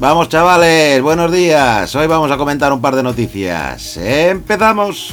Vamos chavales, buenos días. Hoy vamos a comentar un par de noticias. ¡Empezamos!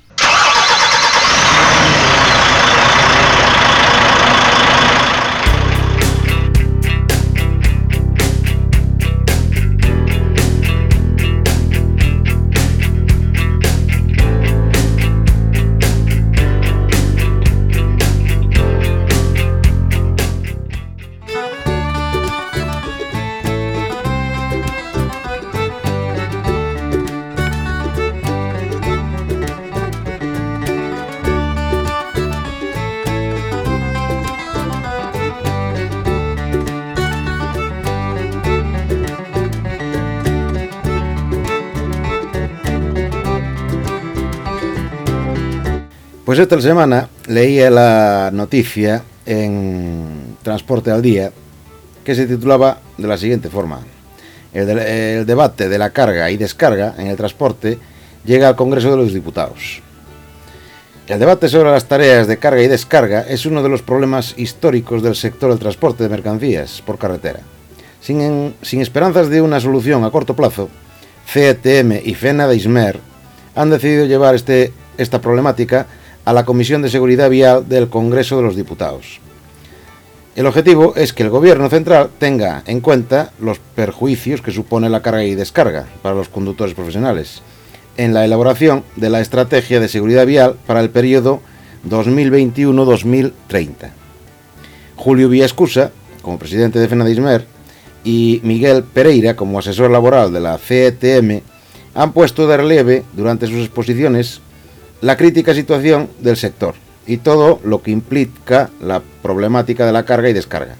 Pues esta semana leía la noticia en Transporte al Día que se titulaba de la siguiente forma. El, de- el debate de la carga y descarga en el transporte llega al Congreso de los Diputados. El debate sobre las tareas de carga y descarga es uno de los problemas históricos del sector del transporte de mercancías por carretera. Sin, sin esperanzas de una solución a corto plazo, CETM y FENA de Ismer han decidido llevar este, esta problemática a la Comisión de Seguridad Vial del Congreso de los Diputados. El objetivo es que el Gobierno central tenga en cuenta los perjuicios que supone la carga y descarga para los conductores profesionales en la elaboración de la Estrategia de Seguridad Vial para el periodo 2021-2030. Julio Villascusa, como presidente de FENADISMER, y Miguel Pereira, como asesor laboral de la CETM, han puesto de relieve durante sus exposiciones la crítica situación del sector y todo lo que implica la problemática de la carga y descarga,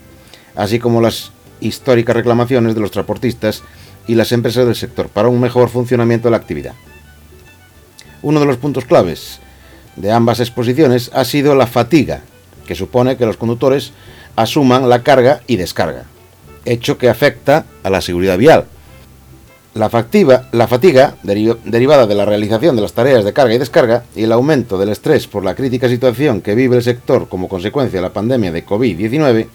así como las históricas reclamaciones de los transportistas y las empresas del sector para un mejor funcionamiento de la actividad. Uno de los puntos claves de ambas exposiciones ha sido la fatiga, que supone que los conductores asuman la carga y descarga, hecho que afecta a la seguridad vial. La, fatiga, deri- derivada de la realización de las tareas de carga y descarga, y el aumento del estrés por la crítica situación que vive el sector como consecuencia de la pandemia de COVID-19,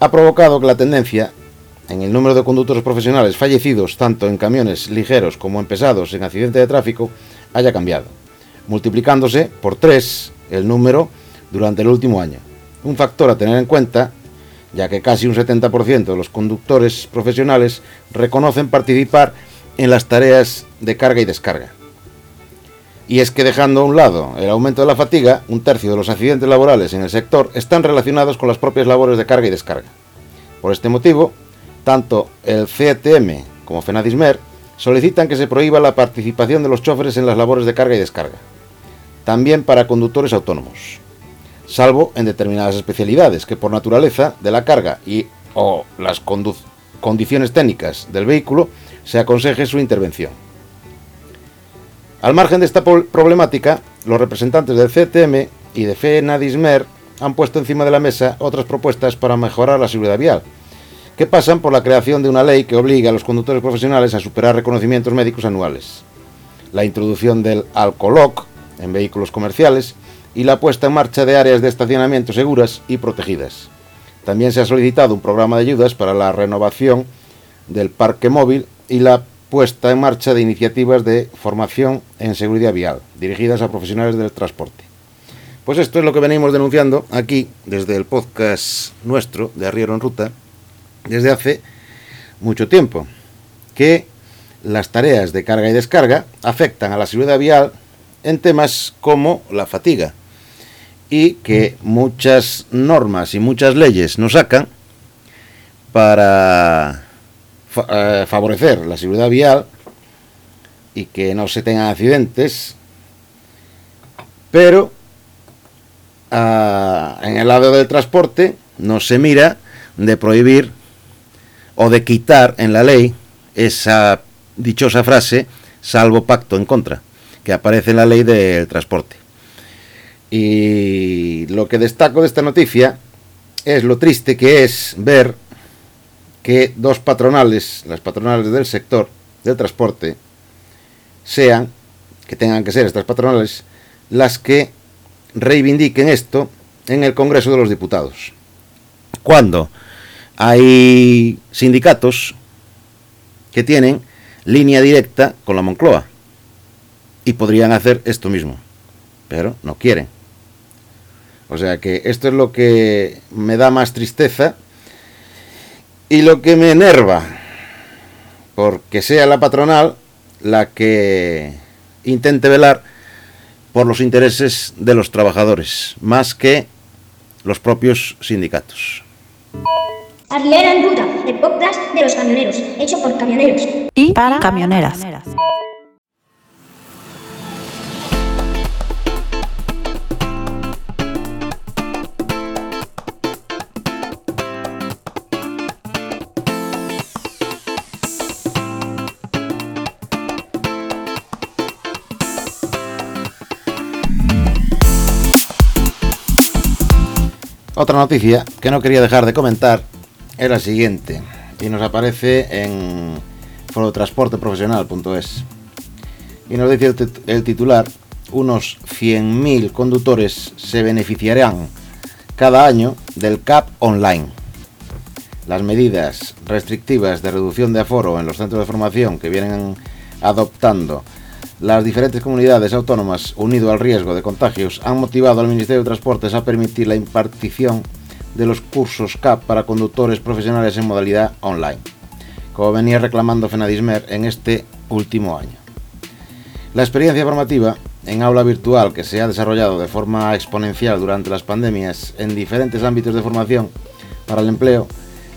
ha provocado que la tendencia en el número de conductores profesionales fallecidos tanto en camiones ligeros como en pesados en accidente de tráfico haya cambiado, multiplicándose por tres el número durante el último año. Un factor a tener en cuenta, ya que casi un 70% de los conductores profesionales reconocen participar en las tareas de carga y descarga. Y es que dejando a un lado el aumento de la fatiga, un tercio de los accidentes laborales en el sector están relacionados con las propias labores de carga y descarga. Por este motivo, tanto el CTM como FENADISMER solicitan que se prohíba la participación de los choferes en las labores de carga y descarga, también para conductores autónomos, salvo en determinadas especialidades que por naturaleza de la carga y o las condiciones técnicas del vehículo se aconseje su intervención. Al margen de esta problemática, los representantes del CTM y de FENADISMER han puesto encima de la mesa otras propuestas para mejorar la seguridad vial, que pasan por la creación de una ley que obligue a los conductores profesionales a superar reconocimientos médicos anuales, la introducción del alcoloc en vehículos comerciales y la puesta en marcha de áreas de estacionamiento seguras y protegidas. También se ha solicitado un programa de ayudas para la renovación del parque móvil y la puesta en marcha de iniciativas de formación en seguridad vial, dirigidas a profesionales del transporte. Pues esto es lo que venimos denunciando aquí, desde el podcast nuestro de Arriero en Ruta, desde hace mucho tiempo, que las tareas de carga y descarga afectan a la seguridad vial en temas como la fatiga y que muchas normas y muchas leyes nos sacan para eh, favorecer la seguridad vial y que no se tengan accidentes, pero ah, en el lado del transporte no se mira de prohibir o de quitar en la ley esa dichosa frase salvo pacto en contra, que aparece en la ley del transporte. Y lo que destaco de esta noticia es lo triste que es ver que dos patronales, las patronales del sector del transporte, sean, que tengan que ser estas patronales, las que reivindiquen esto en el Congreso de los Diputados. Cuando hay sindicatos que tienen línea directa con la Moncloa y podrían hacer esto mismo, pero no quieren. O sea que esto es lo que me da más tristeza y lo que me enerva, porque sea la patronal la que intente velar por los intereses de los trabajadores, más que los propios sindicatos. Arlera en Ruta, el podcast de los camioneros, hecho por camioneros. Y para camioneras. Otra noticia que no quería dejar de comentar es la siguiente y nos aparece en forotransporteprofesional.es y nos dice el, titular unos 100.000 conductores se beneficiarán cada año del CAP online. Las medidas restrictivas de reducción de aforo en los centros de formación que vienen adoptando las diferentes comunidades autónomas, unido al riesgo de contagios, han motivado al Ministerio de Transportes a permitir la impartición de los cursos CAP para conductores profesionales en modalidad online, como venía reclamando Fenadismer en este último año. La experiencia formativa en aula virtual que se ha desarrollado de forma exponencial durante las pandemias en diferentes ámbitos de formación para el empleo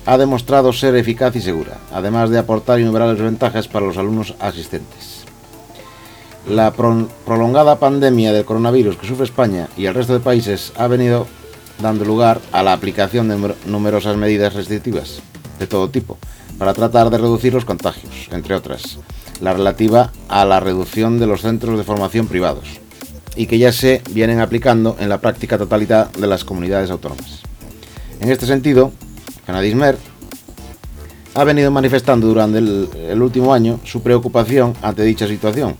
ha demostrado ser eficaz y segura, además de aportar innumerables ventajas para los alumnos asistentes. La prolongada pandemia del coronavirus que sufre España y el resto de países ha venido dando lugar a la aplicación de numerosas medidas restrictivas de todo tipo para tratar de reducir los contagios, entre otras, la relativa a la reducción de los centros de formación privados y que ya se vienen aplicando en la práctica totalidad de las comunidades autónomas. En este sentido, Canadismer ha venido manifestando durante el último año su preocupación ante dicha situación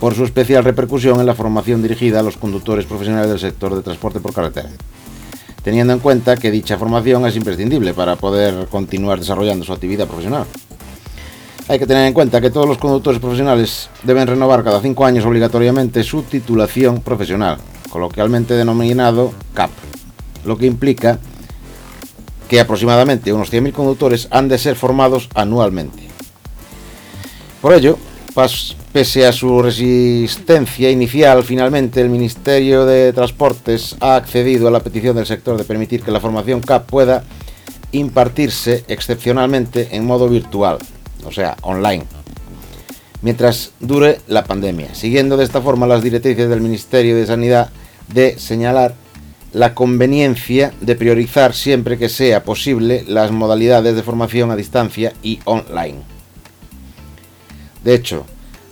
por su especial repercusión en la formación dirigida a los conductores profesionales del sector de transporte por carretera, teniendo en cuenta que dicha formación es imprescindible para poder continuar desarrollando su actividad profesional. Hay que tener en cuenta que todos los conductores profesionales deben renovar cada cinco años obligatoriamente su titulación profesional, coloquialmente denominado CAP, lo que implica que aproximadamente unos 100.000 conductores han de ser formados anualmente. Por ello, Pese a su resistencia inicial, finalmente el Ministerio de Transportes ha accedido a la petición del sector de permitir que la formación CAP pueda impartirse excepcionalmente en modo virtual, o sea, online, mientras dure la pandemia, siguiendo de esta forma las directrices del Ministerio de Sanidad de señalar la conveniencia de priorizar siempre que sea posible las modalidades de formación a distancia y online. De hecho,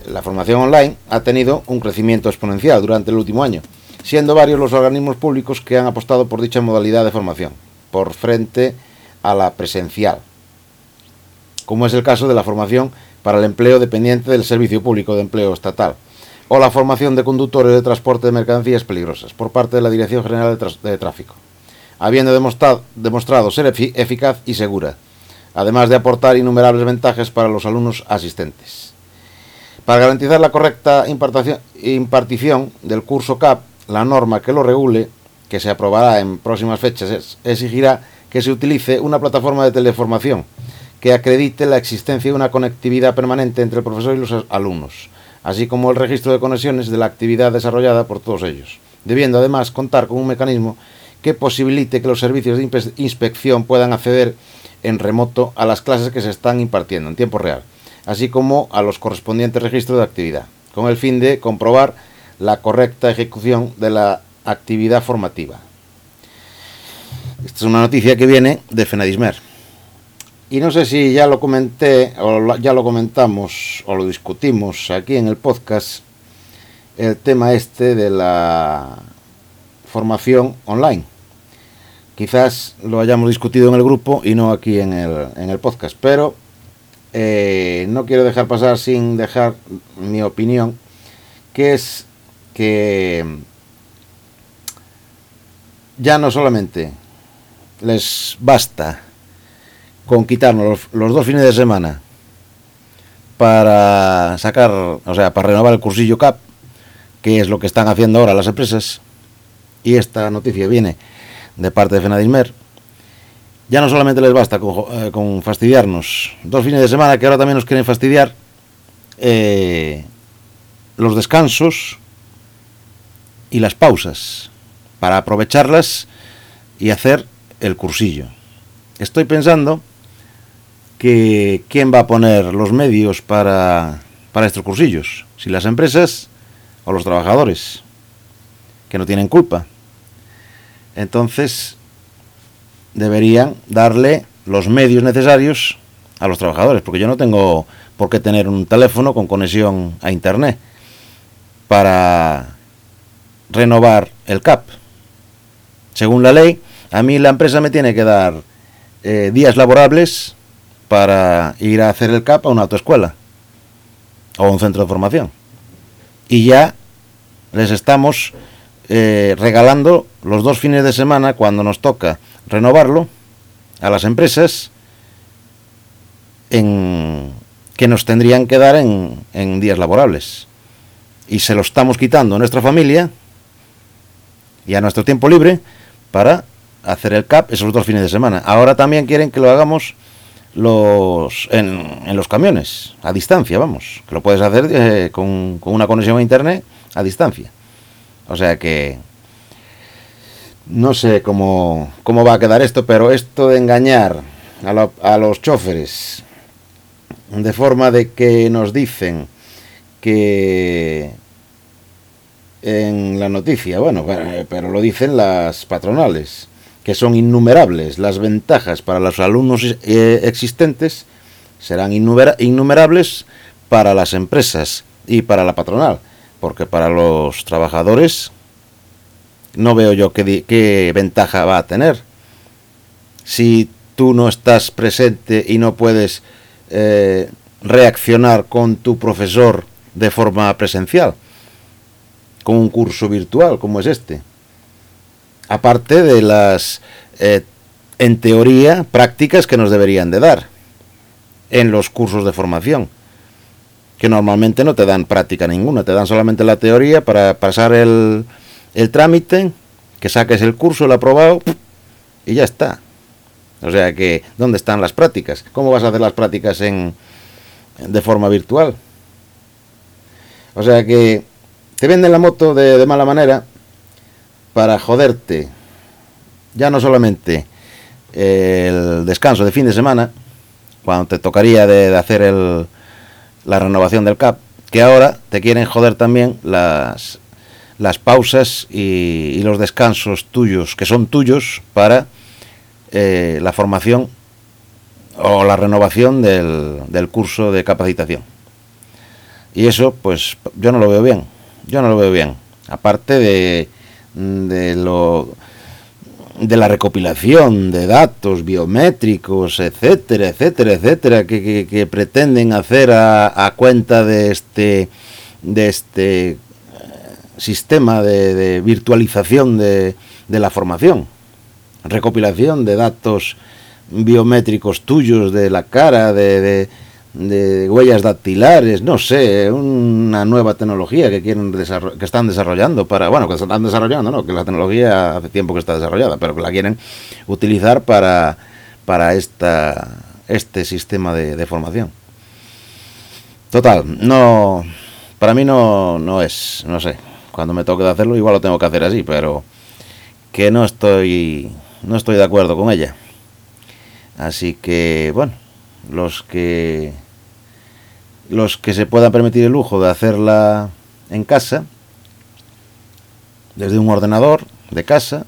la formación online ha tenido un crecimiento exponencial durante el último año, siendo varios los organismos públicos que han apostado por dicha modalidad de formación, por frente a la presencial, como es el caso de la formación para el empleo dependiente del Servicio Público de Empleo Estatal, o la formación de conductores de transporte de mercancías peligrosas por parte de la Dirección General de, Tráfico, habiendo demostrado, ser eficaz y segura, además de aportar innumerables ventajas para los alumnos asistentes. Para garantizar la correcta impartición del curso CAP, la norma que lo regule, que se aprobará en próximas fechas, exigirá que se utilice una plataforma de teleformación que acredite la existencia de una conectividad permanente entre el profesor y los alumnos, así como el registro de conexiones de la actividad desarrollada por todos ellos, debiendo además contar con un mecanismo que posibilite que los servicios de inspección puedan acceder en remoto a las clases que se están impartiendo en tiempo real, así como a los correspondientes registros de actividad, con el fin de comprobar la correcta ejecución de la actividad formativa. Esta es una noticia que viene de Fenadismer. Y no sé si ya lo comenté o ya lo comentamos o lo discutimos aquí en el podcast el tema este de la formación online. Quizás lo hayamos discutido en el grupo y no aquí en el, en el podcast, pero eh, no quiero dejar pasar sin dejar mi opinión, que es que ya no solamente les basta con quitarnos los, dos fines de semana para sacar, o sea, para renovar el cursillo CAP, que es lo que están haciendo ahora las empresas, y esta noticia viene de parte de Fenadismer, ya no solamente les basta con, eh, fastidiarnos dos fines de semana, que ahora también nos quieren fastidiar eh, los descansos y las pausas, para aprovecharlas y hacer el cursillo. Estoy pensando que quién va a poner los medios para, para estos cursillos, si las empresas o los trabajadores, que no tienen culpa. Entonces, deberían darle los medios necesarios a los trabajadores, porque yo no tengo por qué tener un teléfono con conexión a Internet para renovar el CAP. Según la ley, a mí la empresa me tiene que dar eh, días laborables para ir a hacer el CAP a una autoescuela o un centro de formación. Y ya les estamos eh, regalando los dos fines de semana cuando nos toca renovarlo a las empresas en, que nos tendrían que dar en, días laborables. Y se lo estamos quitando a nuestra familia y a nuestro tiempo libre para hacer el CAP esos dos fines de semana. Ahora también quieren que lo hagamos los en, en los camiones, a distancia, vamos. Que lo puedes hacer eh, con, con, una conexión a internet a distancia. O sea que no sé cómo, cómo va a quedar esto, pero esto de engañar a, lo, a los choferes de forma de que nos dicen que en la noticia, bueno, pero lo dicen las patronales, que son innumerables. Las ventajas para los alumnos eh, existentes serán innumerables para las empresas y para la patronal, porque para los trabajadores no veo yo qué, ventaja va a tener. Si tú no estás presente y no puedes eh, reaccionar con tu profesor de forma presencial con un curso virtual como es este. Aparte de las, eh, en teoría, prácticas que nos deberían de dar en los cursos de formación, que normalmente no te dan práctica ninguna, te dan solamente la teoría para pasar el, el trámite, que saques el curso, el aprobado, y ya está. O sea que, ¿dónde están las prácticas? ¿Cómo vas a hacer las prácticas en, de forma virtual? O sea que te venden la moto de, mala manera para joderte ya no solamente el descanso de fin de semana, cuando te tocaría de, hacer el, la renovación del CAP, que ahora te quieren joder también las, las pausas y, los descansos tuyos, que son tuyos para eh, la formación o la renovación del, del curso de capacitación. Y eso, pues yo no lo veo bien. Yo no lo veo bien. Aparte de, de lo de la recopilación de datos biométricos, etcétera, etcétera, etcétera, que, que, pretenden hacer a, a, cuenta de este de este sistema de, de virtualización de, de, la formación, recopilación de datos biométricos tuyos de la cara, de, de huellas dactilares, no sé, una nueva tecnología que quieren que están desarrollando para, bueno, que están desarrollando, no, que la tecnología hace tiempo que está desarrollada, pero que la quieren utilizar para esta este sistema de, de formación. Total, no para mí no no es, no sé, cuando me toque de hacerlo igual lo tengo que hacer así, pero que no estoy no estoy de acuerdo con ella. Así que, bueno, los que los que se puedan permitir el lujo de hacerla en casa, desde un ordenador de casa,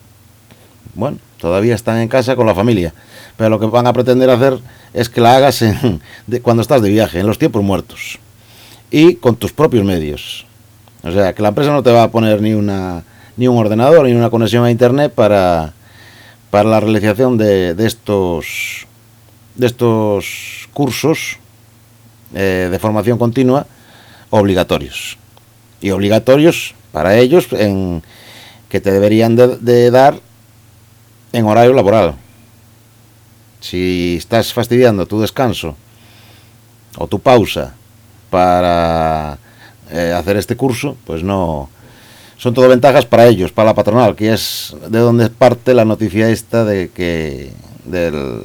bueno, todavía están en casa con la familia, pero lo que van a pretender hacer es que la hagas en, de, cuando estás de viaje, en los tiempos muertos, y con tus propios medios. O sea, que la empresa no te va a poner ni una ni un ordenador ni una conexión a internet para, para la realización de, de estos de estos cursos eh, de formación continua obligatorios. Y obligatorios para ellos en que te deberían de, de dar en horario laboral. Si estás fastidiando tu descanso o tu pausa para eh, hacer este curso pues no son todo ventajas para ellos, para la patronal, que es de donde parte la noticia esta de que del,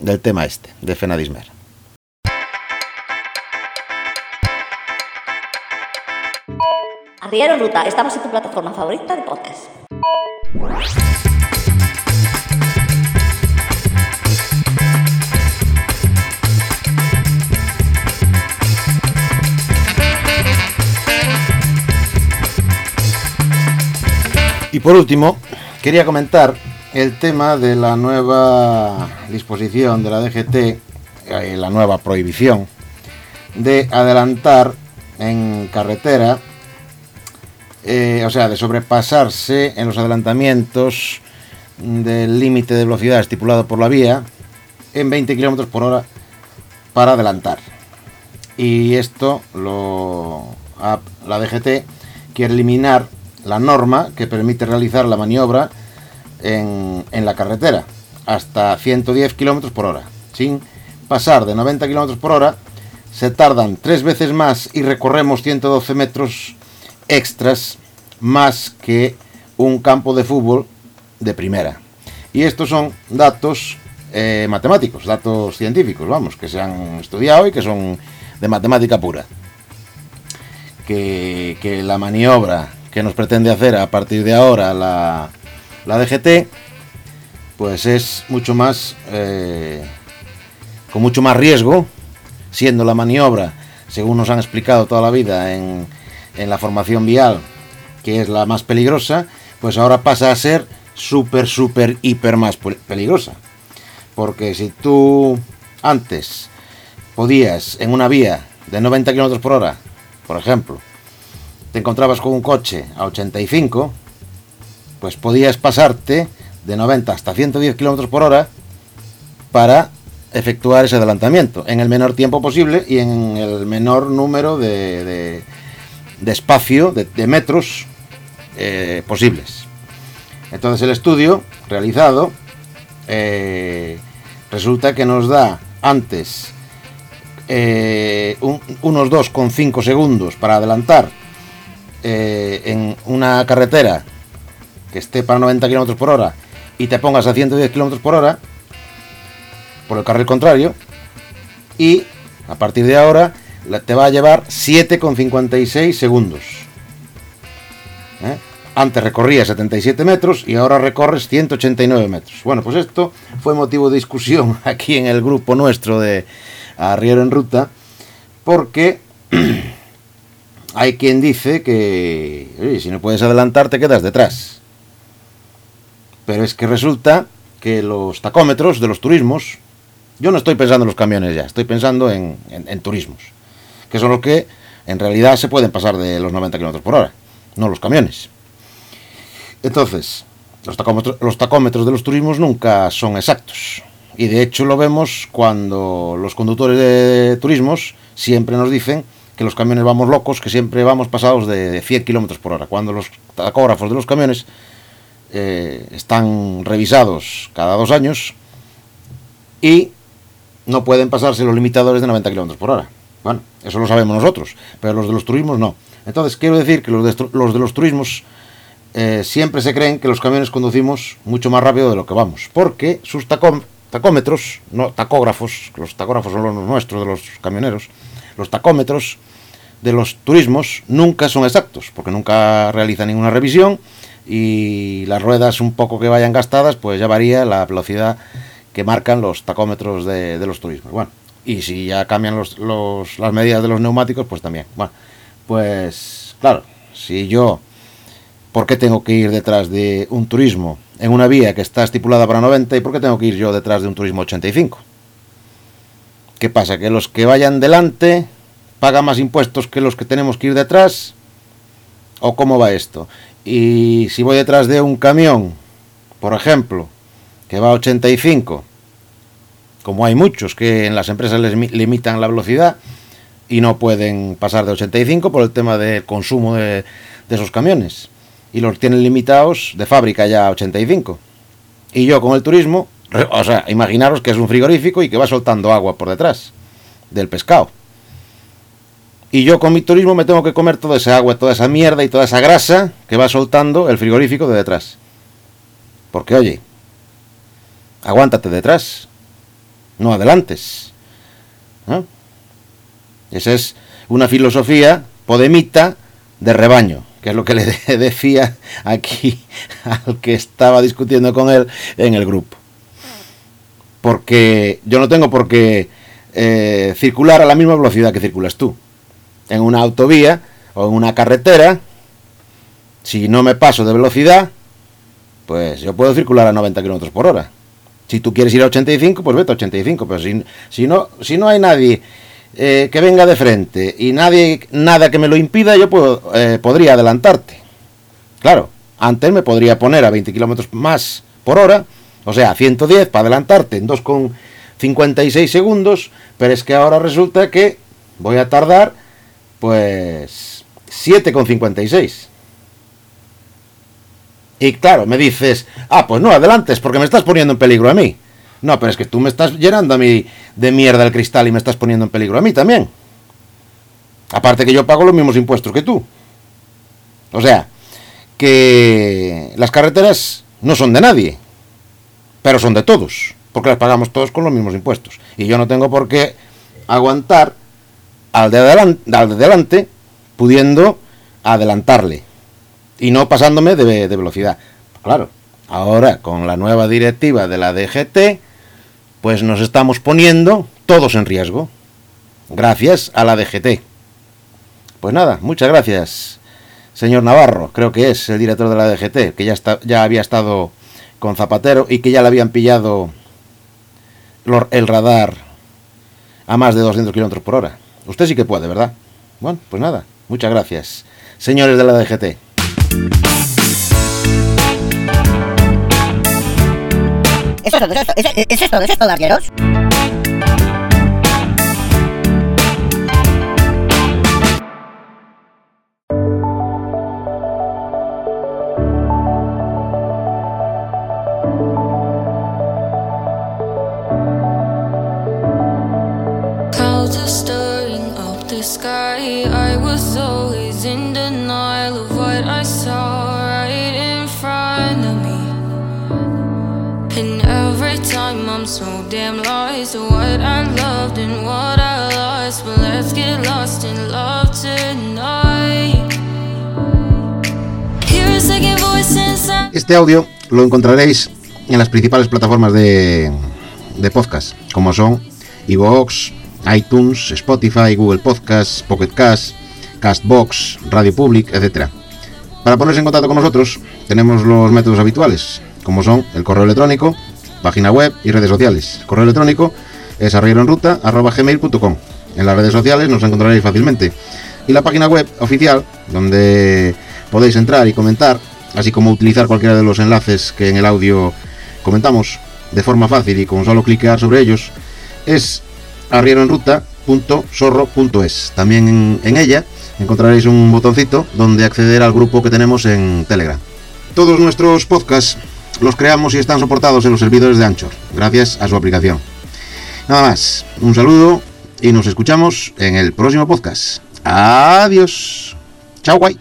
del tema este, de Fenadismer. Arriero Ruta, estamos en tu plataforma favorita de podcast. Y por último, quería comentar el tema de la nueva disposición de la DGT, eh, la nueva prohibición de adelantar en carretera, eh, o sea, de sobrepasarse en los adelantamientos del límite de velocidad estipulado por la vía en 20 km por hora para adelantar. Y esto la DGT quiere eliminar la norma que permite realizar la maniobra en, en la carretera hasta 110 km por hora. Sin pasar de 90 km por hora, se tardan tres veces más y recorremos 112 metros extras más que un campo de fútbol de primera. Y estos son datos eh, matemáticos, datos científicos, vamos, que se han estudiado y que son de matemática pura. Que, que la maniobra que nos pretende hacer a partir de ahora la, la DGT, pues es mucho más, eh, con mucho más riesgo, siendo la maniobra, según nos han explicado toda la vida en, en la formación vial, que es la más peligrosa, pues ahora pasa a ser súper, súper, hiper más peligrosa. Porque si tú antes podías en una vía de 90 km por hora, por ejemplo, te encontrabas con un coche a 85, pues podías pasarte de 90 hasta 110 km por hora para efectuar ese adelantamiento en el menor tiempo posible y en el menor número de, espacio, de, metros eh, posibles. Entonces el estudio realizado eh, resulta que nos da antes eh, un, unos 2,5 segundos para adelantar eh, en una carretera que esté para 90 km por hora y te pongas a 110 km por hora por el carril contrario y a partir de ahora te va a llevar 7,56 segundos. ¿Eh? Antes recorría 77 metros y ahora recorres 189 metros. Bueno, pues esto fue motivo de discusión aquí en el grupo nuestro de Arriero en Ruta porque hay quien dice que si no puedes adelantar te quedas detrás. Pero es que resulta que los tacómetros de los turismos, yo no estoy pensando en los camiones ya, estoy pensando en, turismos, que son los que en realidad se pueden pasar de los 90 km por hora, no los camiones. Entonces, los tacómetros de los turismos nunca son exactos. Y de hecho lo vemos cuando los conductores de turismos siempre nos dicen que los camiones vamos locos, que siempre vamos pasados de 100 km por hora, cuando los tacógrafos de los camiones eh, están revisados cada dos años y no pueden pasarse los limitadores de 90 km por hora. Bueno, eso lo sabemos nosotros, pero los de los turismos no. Entonces, quiero decir que los de los, de turismos eh, siempre se creen que los camiones conducimos mucho más rápido de lo que vamos, porque sus tacó tacómetros, no tacógrafos, los tacógrafos son los nuestros, de los camioneros, los tacómetros de los turismos nunca son exactos, porque nunca realizan ninguna revisión y las ruedas un poco que vayan gastadas, pues ya varía la velocidad que marcan los tacómetros de, los turismos. Bueno, y si ya cambian los, los, las medidas de los neumáticos, pues también. Bueno, pues claro, si yo, ¿por qué tengo que ir detrás de un turismo en una vía que está estipulada para 90 y por qué tengo que ir yo detrás de un turismo 85? ¿Qué pasa? ¿Que los que vayan delante pagan más impuestos que los que tenemos que ir detrás? ¿O cómo va esto? Y si voy detrás de un camión, por ejemplo, que va a 85, como hay muchos que en las empresas les limitan la velocidad y no pueden pasar de 85 por el tema del consumo de, de esos camiones, y los tienen limitados de fábrica ya a 85. Y yo con el turismo o sea, imaginaros que es un frigorífico y que va soltando agua por detrás del pescado. Y yo con mi turismo me tengo que comer toda esa agua, toda esa mierda y toda esa grasa que va soltando el frigorífico de detrás. Porque oye, aguántate detrás, no adelantes. Esa es una filosofía podemita de rebaño, que es lo que le decía aquí al que estaba discutiendo con él en el grupo porque yo no tengo por qué eh, circular a la misma velocidad que circulas tú. En una autovía o en una carretera, si no me paso de velocidad, pues yo puedo circular a 90 km por hora. Si tú quieres ir a 85, pues vete a 85, pero si, no, si no hay nadie eh, que venga de frente y nadie, nada que me lo impida, yo puedo, eh, podría adelantarte. Claro, antes me podría poner a 20 km más por hora o sea, 110 para adelantarte en 2,56 segundos, pero es que ahora resulta que voy a tardar pues 7,56. Y claro, me dices, ah, pues no adelantes porque me estás poniendo en peligro a mí. No, pero es que tú me estás llenando a mí de mierda el cristal y me estás poniendo en peligro a mí también. Aparte que yo pago los mismos impuestos que tú. O sea, que las carreteras no son de nadie pero son de todos, porque las pagamos todos con los mismos impuestos. Y yo no tengo por qué aguantar al de adelante, pudiendo adelantarle y no pasándome de, de velocidad. Claro, ahora con la nueva directiva de la DGT, pues nos estamos poniendo todos en riesgo, gracias a la DGT. Pues nada, muchas gracias, señor Navarro, creo que es el director de la DGT, que ya, está, ya había estado con Zapatero y que ya le habían pillado el radar a más de 200 kilómetros por hora. Usted sí que puede, ¿verdad? Bueno, pues nada, muchas gracias, señores de la DGT. ¿Es esto, es esto, es esto, es Este audio lo encontraréis en las principales plataformas de, de podcast, como son iVoox, iTunes, Spotify, Google Podcasts, Pocket Cast, Castbox, Radio Public, etc. Para ponerse en contacto con nosotros, tenemos los métodos habituales, como son el correo electrónico, página web y redes sociales. correo electrónico es arrieroenruta.gmail.com. En las redes sociales nos encontraréis fácilmente. Y la página web oficial, donde podéis entrar y comentar, así como utilizar cualquiera de los enlaces que en el audio comentamos de forma fácil y con solo cliquear sobre ellos, es arrieroenruta.sorro.es. También en, en ella encontraréis un botoncito donde acceder al grupo que tenemos en Telegram. Todos nuestros podcasts los creamos y están soportados en los servidores de Anchor, gracias a su aplicación. Nada más, un saludo y nos escuchamos en el próximo podcast. Adiós. Chao, guay.